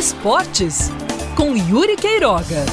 Esportes com Yuri Queiroga.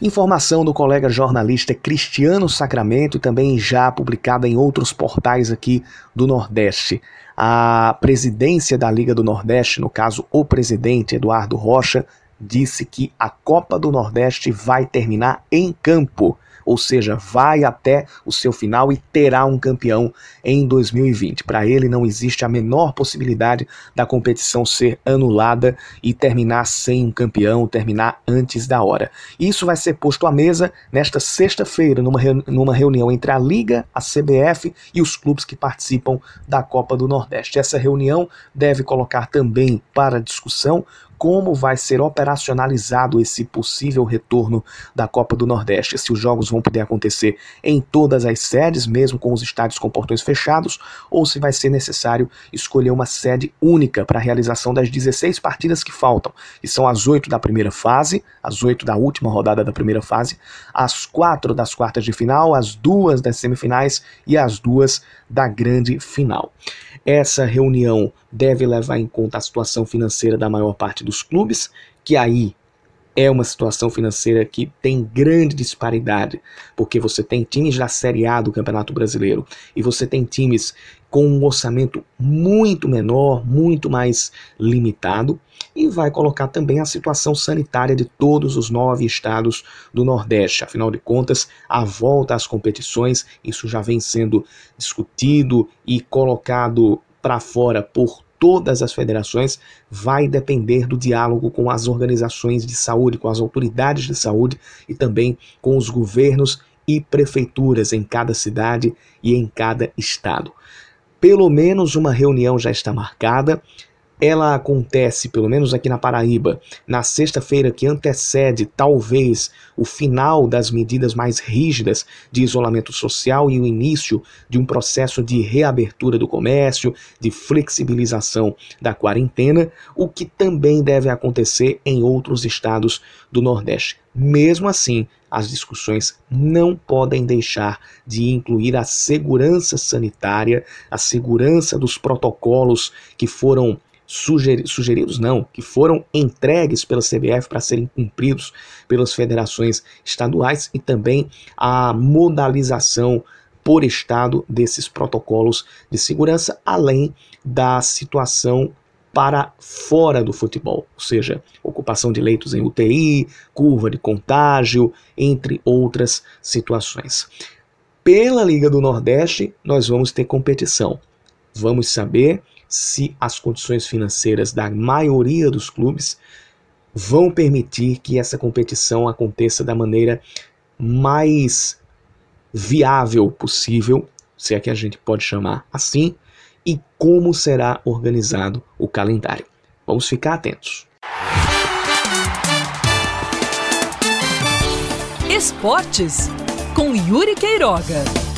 Informação do colega jornalista Cristiano Sacramento, também já publicada em outros portais aqui do Nordeste. A presidência da Liga do Nordeste, no caso o presidente Eduardo Rocha, disse que a Copa do Nordeste vai terminar em campo ou seja, vai até o seu final e terá um campeão em 2020. Para ele não existe a menor possibilidade da competição ser anulada e terminar sem um campeão, terminar antes da hora. Isso vai ser posto à mesa nesta sexta-feira, numa, numa reunião entre a Liga, a CBF e os clubes que participam da Copa do Nordeste. Essa reunião deve colocar também para discussão como vai ser operacionalizado esse possível retorno da Copa do Nordeste. Se os jogos vão poder acontecer em todas as sedes, mesmo com os estádios com portões fechados, ou se vai ser necessário escolher uma sede única para a realização das 16 partidas que faltam, que são as oito da primeira fase, as oito da última rodada da primeira fase, as quatro das quartas de final, as duas das semifinais e as duas da grande final. Essa reunião deve levar em conta a situação financeira da maior parte dos clubes, que aí é uma situação financeira que tem grande disparidade, porque você tem times da Série A do Campeonato Brasileiro e você tem times com um orçamento muito menor, muito mais limitado, e vai colocar também a situação sanitária de todos os nove estados do Nordeste. Afinal de contas, a volta às competições, isso já vem sendo discutido e colocado para fora por todas as federações vai depender do diálogo com as organizações de saúde, com as autoridades de saúde e também com os governos e prefeituras em cada cidade e em cada estado. Pelo menos uma reunião já está marcada ela acontece, pelo menos aqui na Paraíba, na sexta-feira que antecede talvez o final das medidas mais rígidas de isolamento social e o início de um processo de reabertura do comércio, de flexibilização da quarentena, o que também deve acontecer em outros estados do Nordeste. Mesmo assim, as discussões não podem deixar de incluir a segurança sanitária, a segurança dos protocolos que foram sugeri sugeridos não, que foram entregues pela CBF para serem cumpridos pelas federações estaduais e também a modalização por estado desses protocolos de segurança, além da situação para fora do futebol, ou seja, ocupação de leitos em UTI, curva de contágio, entre outras situações. Pela Liga do Nordeste, nós vamos ter competição. Vamos saber se as condições financeiras da maioria dos clubes vão permitir que essa competição aconteça da maneira mais viável possível, se é que a gente pode chamar assim, e como será organizado o calendário. Vamos ficar atentos. Esportes com Yuri Queiroga.